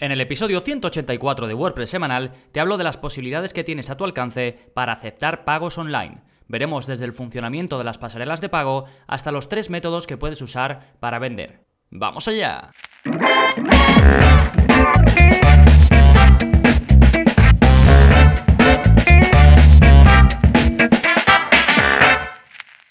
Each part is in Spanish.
En el episodio 184 de WordPress semanal te hablo de las posibilidades que tienes a tu alcance para aceptar pagos online. Veremos desde el funcionamiento de las pasarelas de pago hasta los tres métodos que puedes usar para vender. ¡Vamos allá!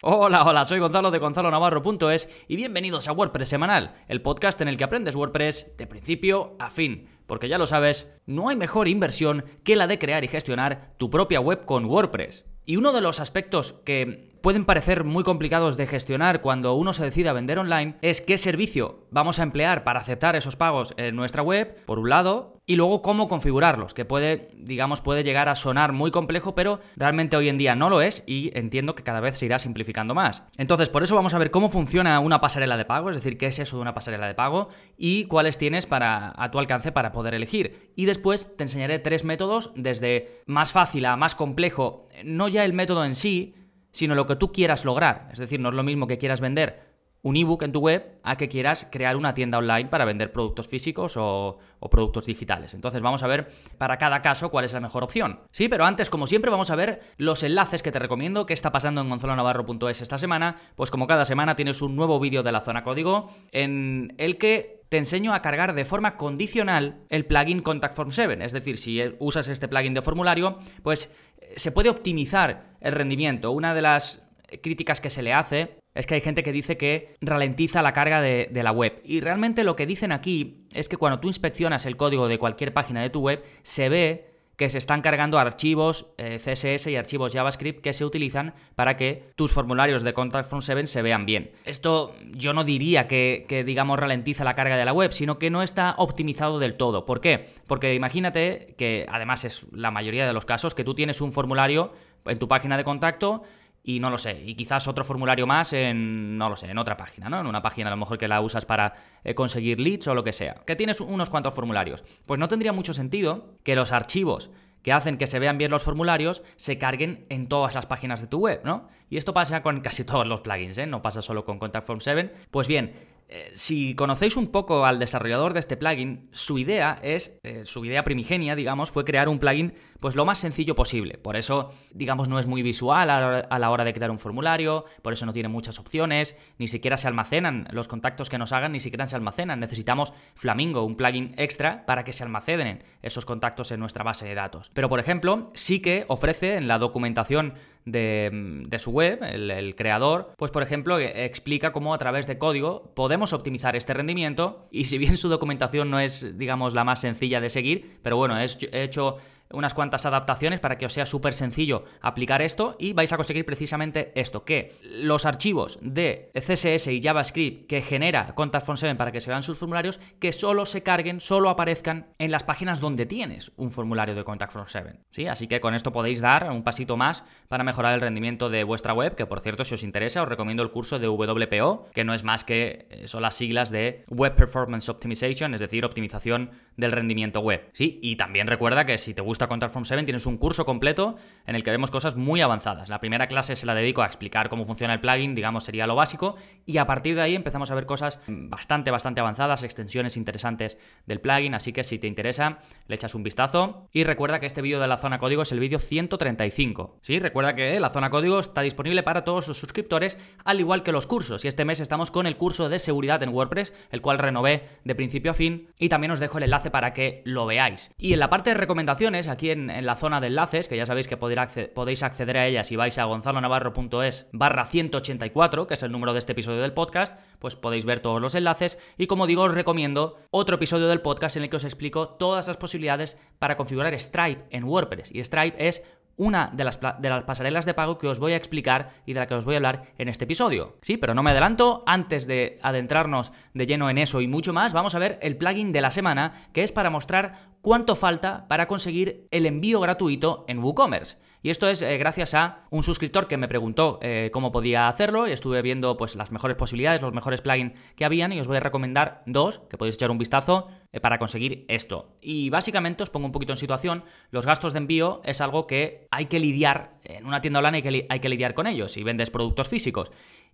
Hola, hola, soy Gonzalo de Gonzalo Navarro.es y bienvenidos a WordPress Semanal, el podcast en el que aprendes WordPress de principio a fin. Porque ya lo sabes, no hay mejor inversión que la de crear y gestionar tu propia web con WordPress. Y uno de los aspectos que pueden parecer muy complicados de gestionar cuando uno se decide a vender online es qué servicio vamos a emplear para aceptar esos pagos en nuestra web, por un lado, y luego cómo configurarlos, que puede, digamos, puede llegar a sonar muy complejo, pero realmente hoy en día no lo es y entiendo que cada vez se irá simplificando más. Entonces, por eso vamos a ver cómo funciona una pasarela de pago, es decir, qué es eso de una pasarela de pago y cuáles tienes para, a tu alcance para poder elegir. Y después te enseñaré tres métodos, desde más fácil a más complejo, no ya el método en sí, sino lo que tú quieras lograr. Es decir, no es lo mismo que quieras vender un ebook en tu web a que quieras crear una tienda online para vender productos físicos o, productos digitales. Entonces vamos a ver para cada caso cuál es la mejor opción. Sí, pero antes, como siempre, vamos a ver los enlaces que te recomiendo, qué está pasando en gonzalonavarro.es esta semana. Pues como cada semana tienes un nuevo vídeo de la zona código en el que te enseño a cargar de forma condicional el plugin Contact Form 7. Es decir, si usas este plugin de formulario, pues se puede optimizar el rendimiento. Una de las críticas que se le hace es que hay gente que dice que ralentiza la carga de, la web. Y realmente lo que dicen aquí es que cuando tú inspeccionas el código de cualquier página de tu web, se ve que se están cargando archivos eh, CSS y archivos JavaScript que se utilizan para que tus formularios de Contact From 7 se vean bien. Esto yo no diría que, que, digamos, ralentiza la carga de la web, sino que no está optimizado del todo. ¿Por qué? Porque imagínate que, además es la mayoría de los casos, que tú tienes un formulario en tu página de contacto y no lo sé, y quizás otro formulario más en, no lo sé, en otra página, ¿no? En una página a lo mejor que la usas para eh, conseguir leads o lo que sea, que tienes unos cuantos formularios. Pues no tendría mucho sentido que los archivos que hacen que se vean bien los formularios se carguen en todas las páginas de tu web, ¿no? Y esto pasa con casi todos los plugins, ¿eh? No pasa solo con Contact Form 7. Pues bien, eh, si conocéis un poco al desarrollador de este plugin, su idea es, eh, su idea primigenia, digamos, fue crear un plugin pues lo más sencillo posible. Por eso, digamos, no es muy visual a la hora de crear un formulario, por eso no tiene muchas opciones, ni siquiera se almacenan los contactos que nos hagan, ni siquiera se almacenan. Necesitamos Flamingo, un plugin extra para que se almacenen esos contactos en nuestra base de datos. Pero, por ejemplo, sí que ofrece en la documentación de, su web, el, creador, pues por ejemplo e, explica cómo a través de código podemos optimizar este rendimiento y si bien su documentación no es, digamos, la más sencilla de seguir, pero bueno, he hecho unas cuantas adaptaciones para que os sea súper sencillo aplicar esto y vais a conseguir precisamente esto, que los archivos de CSS y JavaScript que genera Contact Form 7 para que se vean sus formularios, que solo se carguen, solo aparezcan en las páginas donde tienes un formulario de Contact Form 7. ¿sí? Así que con esto podéis dar un pasito más para mejorar el rendimiento de vuestra web, que por cierto, si os interesa, os recomiendo el curso de WPO, que no es más que eh, son las siglas de Web Performance Optimization, es decir, optimización del rendimiento web. ¿sí? Y también recuerda que si te gusta Contact Form 7 tienes un curso completo en el que vemos cosas muy avanzadas. La primera clase se la dedico a explicar cómo funciona el plugin, digamos sería lo básico, y a partir de ahí empezamos a ver cosas bastante, bastante avanzadas, extensiones interesantes del plugin, así que si te interesa, le echas un vistazo. Y recuerda que este vídeo de la zona código es el vídeo 135. Sí, recuerda que la zona código está disponible para todos los suscriptores, al igual que los cursos. Y este mes estamos con el curso de seguridad en WordPress, el cual renové de principio a fin, y también os dejo el enlace para que lo veáis. Y en la parte de recomendaciones, aquí en, la zona de enlaces, que ya sabéis que podéis acceder a ellas si vais a gonzalonavarro.es barra 184, que es el número de este episodio del podcast, pues podéis ver todos los enlaces. Y como digo, os recomiendo otro episodio del podcast en el que os explico todas las posibilidades para configurar Stripe en WordPress. Y Stripe es una de las, de las, pasarelas de pago que os voy a explicar y de la que os voy a hablar en este episodio. Sí, pero no me adelanto, antes de adentrarnos de lleno en eso y mucho más, vamos a ver el plugin de la semana, que es para mostrar cuánto falta para conseguir el envío gratuito en WooCommerce. Y esto es eh, gracias a un suscriptor que me preguntó eh, cómo podía hacerlo y estuve viendo pues las mejores posibilidades, los mejores plugins que habían y os voy a recomendar dos que podéis echar un vistazo eh, para conseguir esto. Y básicamente os pongo un poquito en situación, los gastos de envío es algo que hay que lidiar en una tienda online hay que, hay que lidiar con ellos si vendes productos físicos.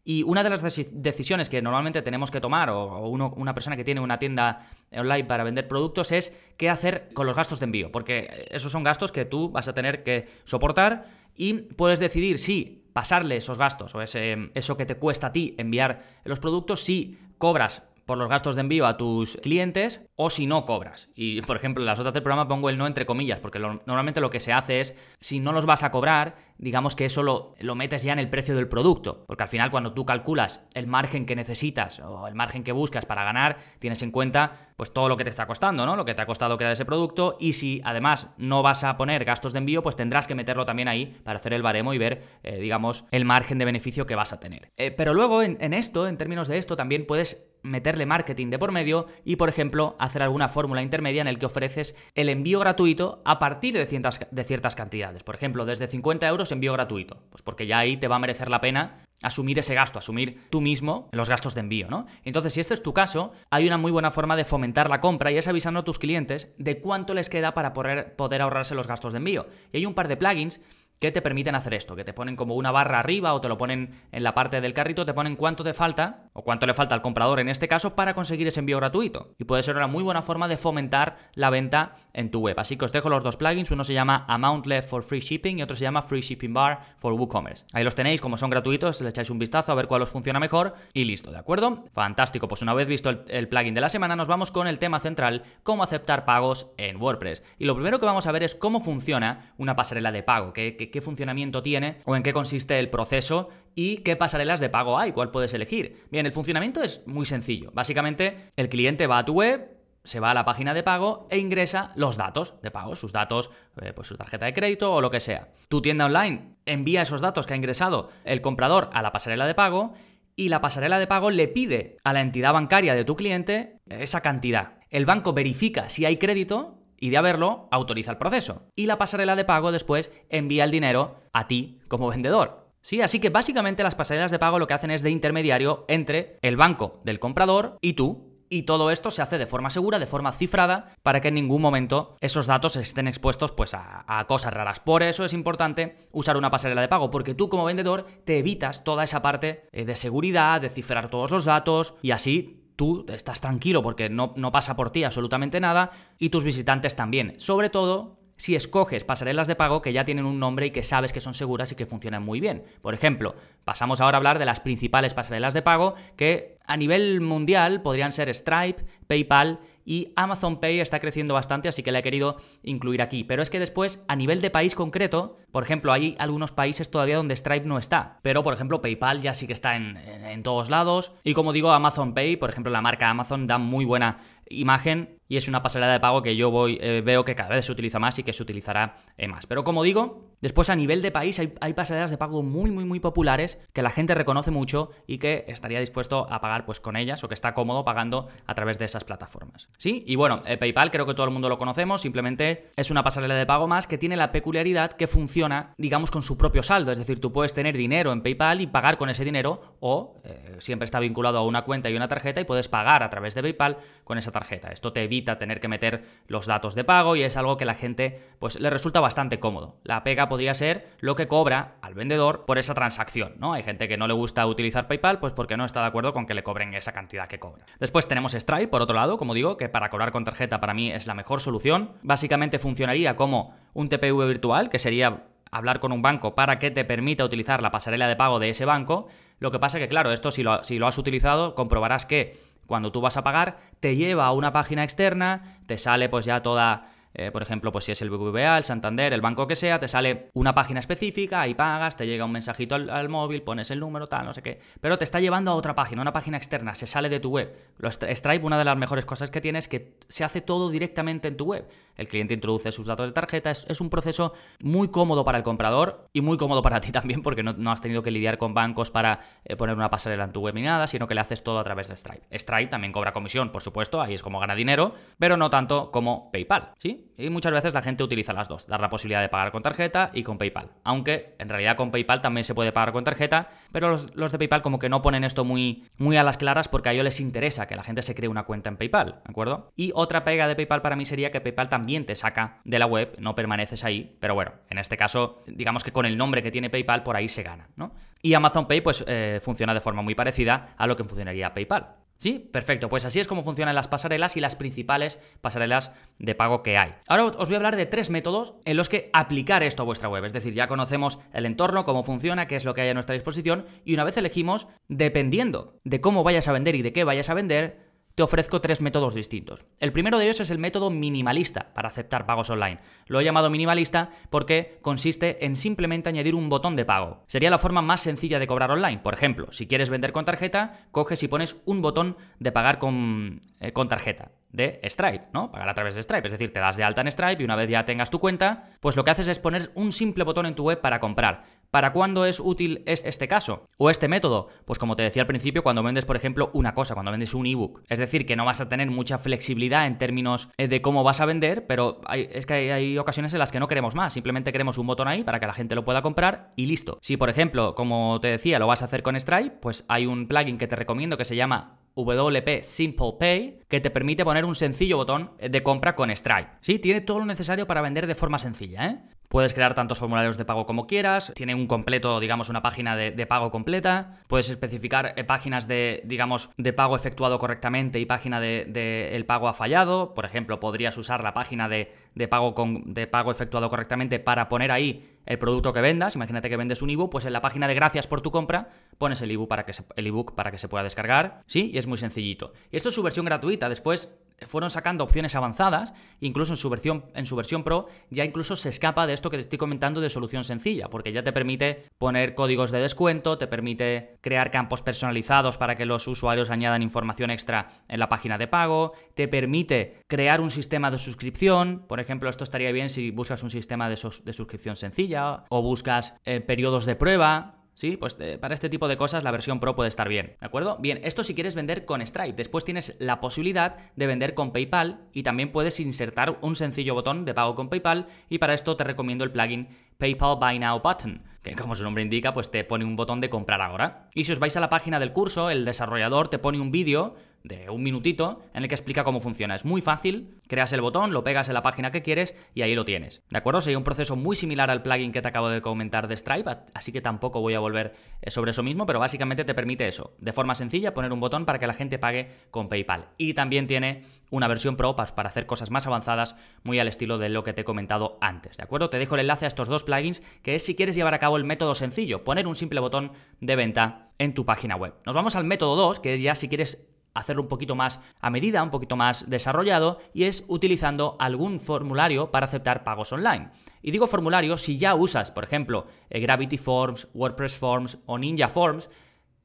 Y una de las decisiones que normalmente tenemos que tomar, o una persona que tiene una tienda online para vender productos, es qué hacer con los gastos de envío, porque esos son gastos que tú vas a tener que soportar y puedes decidir si pasarle esos gastos o ese, eso que te cuesta a ti enviar los productos, si cobras por los gastos de envío a tus clientes o si no cobras. Y por ejemplo, en las otras del programa pongo el no entre comillas, porque normalmente lo que se hace es, si no los vas a cobrar, digamos que eso lo, lo, metes ya en el precio del producto. Porque al final cuando tú calculas el margen que necesitas o el margen que buscas para ganar, tienes en cuenta pues todo lo que te está costando, ¿no? Lo que te ha costado crear ese producto y si además no vas a poner gastos de envío, pues tendrás que meterlo también ahí para hacer el baremo y ver, eh, digamos, el margen de beneficio que vas a tener. Eh, pero luego en, en esto, en términos de esto, también puedes meterle marketing de por medio y, por ejemplo, hacer alguna fórmula intermedia en el que ofreces el envío gratuito a partir de ciertas, de ciertas cantidades. Por ejemplo, desde 50 euros envío gratuito. Pues porque ya ahí te va a merecer la pena asumir ese gasto, asumir tú mismo los gastos de envío, ¿no? Entonces, si este es tu caso, hay una muy buena forma de fomentar la compra y es avisando a tus clientes de cuánto les queda para poder, poder ahorrarse los gastos de envío. Y hay un par de plugins que te permiten hacer esto, que te ponen como una barra arriba o te lo ponen en la parte del carrito, te ponen cuánto te falta o cuánto le falta al comprador en este caso para conseguir ese envío gratuito. Y puede ser una muy buena forma de fomentar la venta en tu web. Así que os dejo los dos plugins, uno se llama Amount Left for Free Shipping y otro se llama Free Shipping Bar for WooCommerce. Ahí los tenéis, como son gratuitos, le echáis un vistazo a ver cuál os funciona mejor y listo, ¿de acuerdo? Fantástico, pues una vez visto el, plugin de la semana, nos vamos con el tema central, cómo aceptar pagos en WordPress. Y lo primero que vamos a ver es cómo funciona una pasarela de pago, qué, qué funcionamiento tiene o en qué consiste el proceso y qué pasarelas de pago hay, cuál puedes elegir. Bien, el funcionamiento es muy sencillo. Básicamente, el cliente va a tu web, se va a la página de pago e ingresa los datos de pago, sus datos, eh, pues su tarjeta de crédito o lo que sea. Tu tienda online envía esos datos que ha ingresado el comprador a la pasarela de pago y la pasarela de pago le pide a la entidad bancaria de tu cliente esa cantidad. El banco verifica si hay crédito y de haberlo, autoriza el proceso. Y la pasarela de pago después envía el dinero a ti como vendedor. Sí, así que básicamente las pasarelas de pago lo que hacen es de intermediario entre el banco del comprador y tú. Y todo esto se hace de forma segura, de forma cifrada, para que en ningún momento esos datos estén expuestos pues, a, cosas raras. Por eso es importante usar una pasarela de pago, porque tú como vendedor te evitas toda esa parte eh, de seguridad, de cifrar todos los datos y así tú estás tranquilo porque no, no pasa por ti absolutamente nada y tus visitantes también. Sobre todo si escoges pasarelas de pago que ya tienen un nombre y que sabes que son seguras y que funcionan muy bien. Por ejemplo, pasamos ahora a hablar de las principales pasarelas de pago que a nivel mundial podrían ser Stripe, PayPal y Amazon Pay está creciendo bastante, así que la he querido incluir aquí. Pero es que después, a nivel de país concreto, por ejemplo, hay algunos países todavía donde Stripe no está. Pero, por ejemplo, PayPal ya sí que está en, en todos lados. Y como digo, Amazon Pay, por ejemplo, la marca Amazon da muy buena imagen y es una pasarela de pago que yo voy, eh, veo que cada vez se utiliza más y que se utilizará eh, más. Pero como digo, después a nivel de país hay, hay, pasarelas de pago muy, muy, muy populares que la gente reconoce mucho y que estaría dispuesto a pagar pues con ellas o que está cómodo pagando a través de esas plataformas. ¿Sí? Y bueno, eh, PayPal creo que todo el mundo lo conocemos, simplemente es una pasarela de pago más que tiene la peculiaridad que funciona, digamos, con su propio saldo. Es decir, tú puedes tener dinero en PayPal y pagar con ese dinero o siempre está vinculado a una cuenta y una tarjeta y puedes pagar a través de PayPal con esa tarjeta. Esto te tener que meter los datos de pago y es algo que la gente pues le resulta bastante cómodo. La pega podría ser lo que cobra al vendedor por esa transacción, ¿no? Hay gente que no le gusta utilizar PayPal pues porque no está de acuerdo con que le cobren esa cantidad que cobra. Después tenemos Stripe, por otro lado, como digo, que para cobrar con tarjeta para mí es la mejor solución. Básicamente funcionaría como un TPV virtual, que sería hablar con un banco para que te permita utilizar la pasarela de pago de ese banco. Lo que pasa que, claro, esto si lo, si lo has utilizado, comprobarás que cuando tú vas a pagar, te lleva a una página externa, te sale pues ya toda eh, por ejemplo, pues si es el BBVA, el Santander, el banco que sea, te sale una página específica, ahí pagas, te llega un mensajito al, móvil, pones el número, tal, no sé qué, pero te está llevando a otra página, una página externa, se sale de tu web. Los Stripe, una de las mejores cosas que tiene es que se hace todo directamente en tu web. El cliente introduce sus datos de tarjeta, es, un proceso muy cómodo para el comprador y muy cómodo para ti también porque no, has tenido que lidiar con bancos para eh, poner una pasarela en tu web ni nada, sino que le haces todo a través de Stripe. Stripe también cobra comisión, por supuesto, ahí es como gana dinero, pero no tanto como PayPal, ¿sí? Y muchas veces la gente utiliza las dos, dar la posibilidad de pagar con tarjeta y con PayPal. Aunque en realidad con PayPal también se puede pagar con tarjeta, pero los, de PayPal como que no ponen esto muy, muy a las claras porque a ellos les interesa que la gente se cree una cuenta en PayPal, ¿de acuerdo? Y otra pega de PayPal para mí sería que PayPal también te saca de la web, no permaneces ahí, pero bueno, en este caso, digamos que con el nombre que tiene PayPal por ahí se gana, ¿no? Y Amazon Pay pues eh, funciona de forma muy parecida a lo que funcionaría PayPal. ¿Sí? Perfecto, pues así es como funcionan las pasarelas y las principales pasarelas de pago que hay. Ahora os voy a hablar de tres métodos en los que aplicar esto a vuestra web, es decir, ya conocemos el entorno, cómo funciona, qué es lo que hay a nuestra disposición y una vez elegimos, dependiendo de cómo vayas a vender y de qué vayas a vender, te ofrezco tres métodos distintos. El primero de ellos es el método minimalista para aceptar pagos online. Lo he llamado minimalista porque consiste en simplemente añadir un botón de pago. Sería la forma más sencilla de cobrar online. Por ejemplo, si quieres vender con tarjeta, coges y pones un botón de pagar con, eh, con tarjeta de Stripe, ¿no? Pagar a través de Stripe. Es decir, te das de alta en Stripe y una vez ya tengas tu cuenta, pues lo que haces es poner un simple botón en tu web para comprar. ¿Para cuándo es útil este caso? ¿O este método? Pues como te decía al principio, cuando vendes, por ejemplo, una cosa, cuando vendes un ebook. Es decir, que no vas a tener mucha flexibilidad en términos eh, de cómo vas a vender, pero es que hay, hay, ocasiones en las que no queremos más. Simplemente queremos un botón ahí para que la gente lo pueda comprar y listo. Si, por ejemplo, como te decía, lo vas a hacer con Stripe, pues hay un plugin que te recomiendo que se llama WP Simple Pay que te permite poner un sencillo botón de compra con Stripe. Sí, tiene todo lo necesario para vender de forma sencilla, ¿eh? Puedes crear tantos formularios de pago como quieras, tiene un completo, digamos, una página de, pago completa, puedes especificar eh, páginas de, digamos, de pago efectuado correctamente y página de, el pago ha fallado, por ejemplo, podrías usar la página de, pago con, de pago efectuado correctamente para poner ahí el producto que vendas, imagínate que vendes un ebook, pues en la página de gracias por tu compra pones el ebook para que se, el ebook para que se pueda descargar, ¿sí? Y es muy sencillito. Y esto es su versión gratuita, después fueron sacando opciones avanzadas, incluso en su versión en su versión Pro ya incluso se escapa de esto que te estoy comentando de solución sencilla, porque ya te permite poner códigos de descuento, te permite crear campos personalizados para que los usuarios añadan información extra en la página de pago, te permite crear un sistema de suscripción, por ejemplo, esto estaría bien si buscas un sistema de, de suscripción sencilla o buscas eh, periodos de prueba, ¿Sí? Pues eh, para este tipo de cosas la versión Pro puede estar bien, ¿de acuerdo? Bien, esto si quieres vender con Stripe. Después tienes la posibilidad de vender con PayPal y también puedes insertar un sencillo botón de pago con PayPal y para esto te recomiendo el plugin PayPal Buy Now Button, que como su nombre indica, pues te pone un botón de comprar ahora. Y si os vais a la página del curso, el desarrollador te pone un vídeo de un minutito en el que explica cómo funciona. Es muy fácil, creas el botón, lo pegas en la página que quieres y ahí lo tienes. ¿De acuerdo? Sería un proceso muy similar al plugin que te acabo de comentar de Stripe, así que tampoco voy a volver eh, sobre eso mismo, pero básicamente te permite eso, de forma sencilla poner un botón para que la gente pague con PayPal. Y también tiene una versión Pro para hacer cosas más avanzadas, muy al estilo de lo que te he comentado antes, ¿de acuerdo? Te dejo el enlace a estos dos plugins, que es si quieres llevar a cabo el método sencillo, poner un simple botón de venta en tu página web. Nos vamos al método 2, que es ya si quieres hacerlo un poquito más a medida, un poquito más desarrollado, y es utilizando algún formulario para aceptar pagos online. Y digo formulario si ya usas, por ejemplo, eh, Gravity Forms, WordPress Forms o Ninja Forms,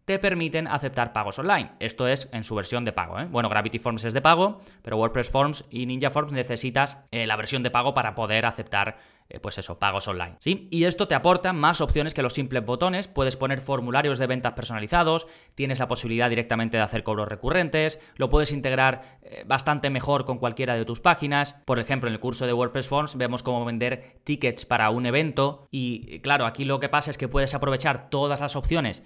te permiten aceptar pagos online. Esto es en su versión de pago. ¿eh? Bueno, Gravity Forms es de pago, pero WordPress Forms y Ninja Forms necesitas eh, la versión de pago para poder aceptar pues eso, pagos online. ¿sí? Y esto te aporta más opciones que los simples botones. Puedes poner formularios de ventas personalizados, tienes la posibilidad directamente de hacer cobros recurrentes, lo puedes integrar eh, bastante mejor con cualquiera de tus páginas. Por ejemplo, en el curso de WordPress Forms vemos cómo vender tickets para un evento. Y claro, aquí lo que pasa es que puedes aprovechar todas las opciones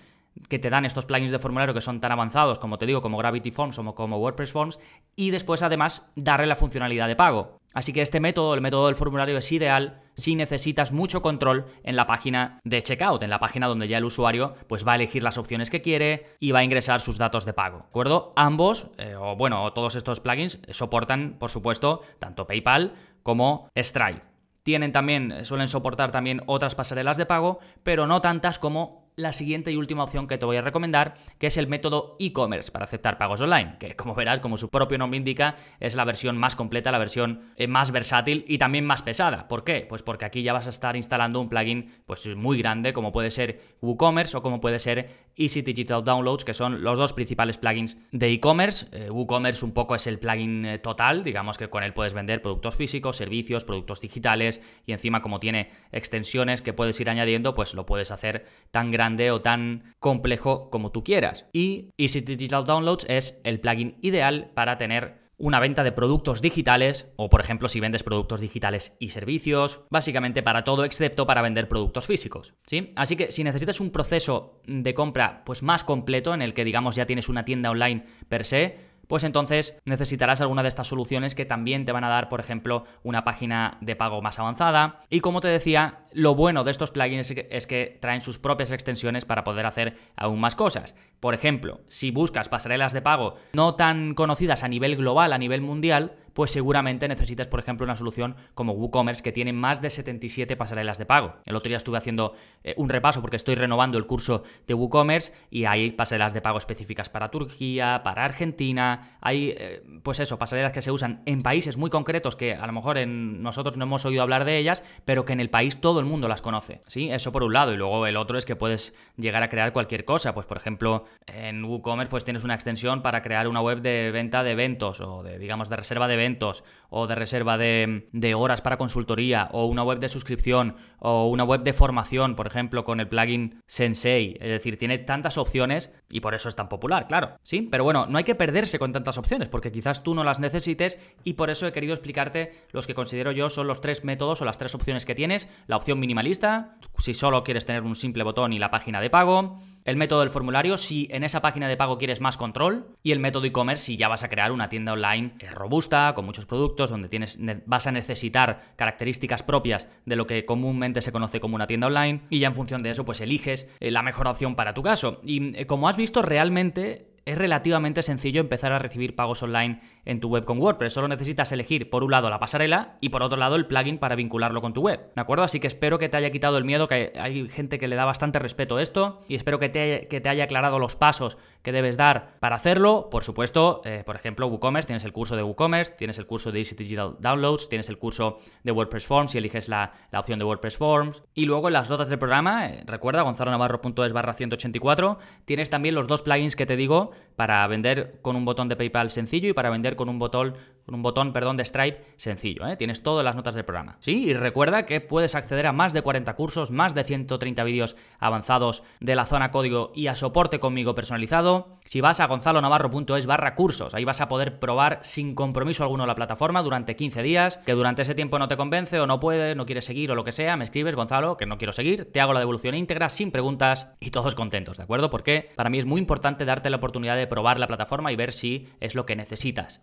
que te dan estos plugins de formulario que son tan avanzados, como te digo, como Gravity Forms o como WordPress Forms, y después además darle la funcionalidad de pago. Así que este método, el método del formulario, es ideal si necesitas mucho control en la página de checkout, en la página donde ya el usuario pues va a elegir las opciones que quiere y va a ingresar sus datos de pago. ¿De acuerdo? Ambos, eh, o bueno, todos estos plugins soportan, por supuesto, tanto PayPal como Stripe. Tienen también, suelen soportar también otras pasarelas de pago, pero no tantas como la siguiente y última opción que te voy a recomendar, que es el método e-commerce para aceptar pagos online, que como verás, como su propio nombre indica, es la versión más completa, la versión eh, más versátil y también más pesada. ¿Por qué? Pues porque aquí ya vas a estar instalando un plugin pues muy grande, como puede ser WooCommerce o como puede ser Easy Digital Downloads, que son los dos principales plugins de e-commerce. Eh, WooCommerce un poco es el plugin eh, total, digamos que con él puedes vender productos físicos, servicios, productos digitales y encima como tiene extensiones que puedes ir añadiendo, pues lo puedes hacer tan grande o tan complejo como tú quieras. Y Easy Digital Downloads es el plugin ideal para tener una venta de productos digitales o por ejemplo si vendes productos digitales y servicios, básicamente para todo excepto para vender productos físicos, ¿sí? Así que si necesitas un proceso de compra pues más completo en el que digamos ya tienes una tienda online per se, pues entonces necesitarás alguna de estas soluciones que también te van a dar, por ejemplo, una página de pago más avanzada. Y como te decía, lo bueno de estos plugins es que traen sus propias extensiones para poder hacer aún más cosas. Por ejemplo, si buscas pasarelas de pago no tan conocidas a nivel global, a nivel mundial, pues seguramente necesitas, por ejemplo, una solución como WooCommerce que tiene más de 77 pasarelas de pago. El otro día estuve haciendo eh, un repaso porque estoy renovando el curso de WooCommerce y hay pasarelas de pago específicas para Turquía, para Argentina, hay, eh, pues eso, pasarelas que se usan en países muy concretos que a lo mejor en nosotros no hemos oído hablar de ellas, pero que en el país todo el mundo las conoce. ¿sí? Eso por un lado. Y luego el otro es que puedes llegar a crear cualquier cosa. Pues por ejemplo, en WooCommerce pues tienes una extensión para crear una web de venta de eventos o de, digamos, de reserva de eventos o de reserva de, de horas para consultoría o una web de suscripción o una web de formación, por ejemplo, con el plugin Sensei. Es decir, tiene tantas opciones y por eso es tan popular, claro. Sí, pero bueno, no hay que perderse con tantas opciones porque quizás tú no las necesites y por eso he querido explicarte los que considero yo son los tres métodos o las tres opciones que tienes. La opción minimalista, si solo quieres tener un simple botón y la página de pago el método del formulario si en esa página de pago quieres más control y el método e-commerce si ya vas a crear una tienda online eh, robusta, con muchos productos, donde tienes, vas a necesitar características propias de lo que comúnmente se conoce como una tienda online y ya en función de eso pues eliges eh, la mejor opción para tu caso. Y eh, como has visto realmente es relativamente sencillo empezar a recibir pagos online en tu web con WordPress. Solo necesitas elegir por un lado la pasarela y por otro lado el plugin para vincularlo con tu web. ¿De acuerdo? Así que espero que te haya quitado el miedo, que hay gente que le da bastante respeto a esto y espero que te, que te haya aclarado los pasos que debes dar para hacerlo. Por supuesto, eh, por ejemplo, WooCommerce, tienes el curso de WooCommerce, tienes el curso de Easy Digital Downloads, tienes el curso de WordPress Forms si eliges la, opción de WordPress Forms. Y luego en las notas del programa, eh, recuerda, gonzalonavarro.es barra 184, tienes también los dos plugins que te digo para vender con un botón de PayPal sencillo y para vender con un botón, con un botón perdón, de Stripe sencillo. ¿eh? Tienes todas las notas del programa. Sí, y recuerda que puedes acceder a más de 40 cursos, más de 130 vídeos avanzados de la zona código y a soporte conmigo personalizado. Si vas a gonzalonavarro.es barra cursos, ahí vas a poder probar sin compromiso alguno la plataforma durante 15 días, que durante ese tiempo no te convence o no puedes, no quieres seguir o lo que sea, me escribes, Gonzalo, que no quiero seguir, te hago la devolución íntegra sin preguntas y todos contentos, ¿de acuerdo? Porque para mí es muy importante darte la oportunidad de probar la plataforma y ver si es lo que necesitas.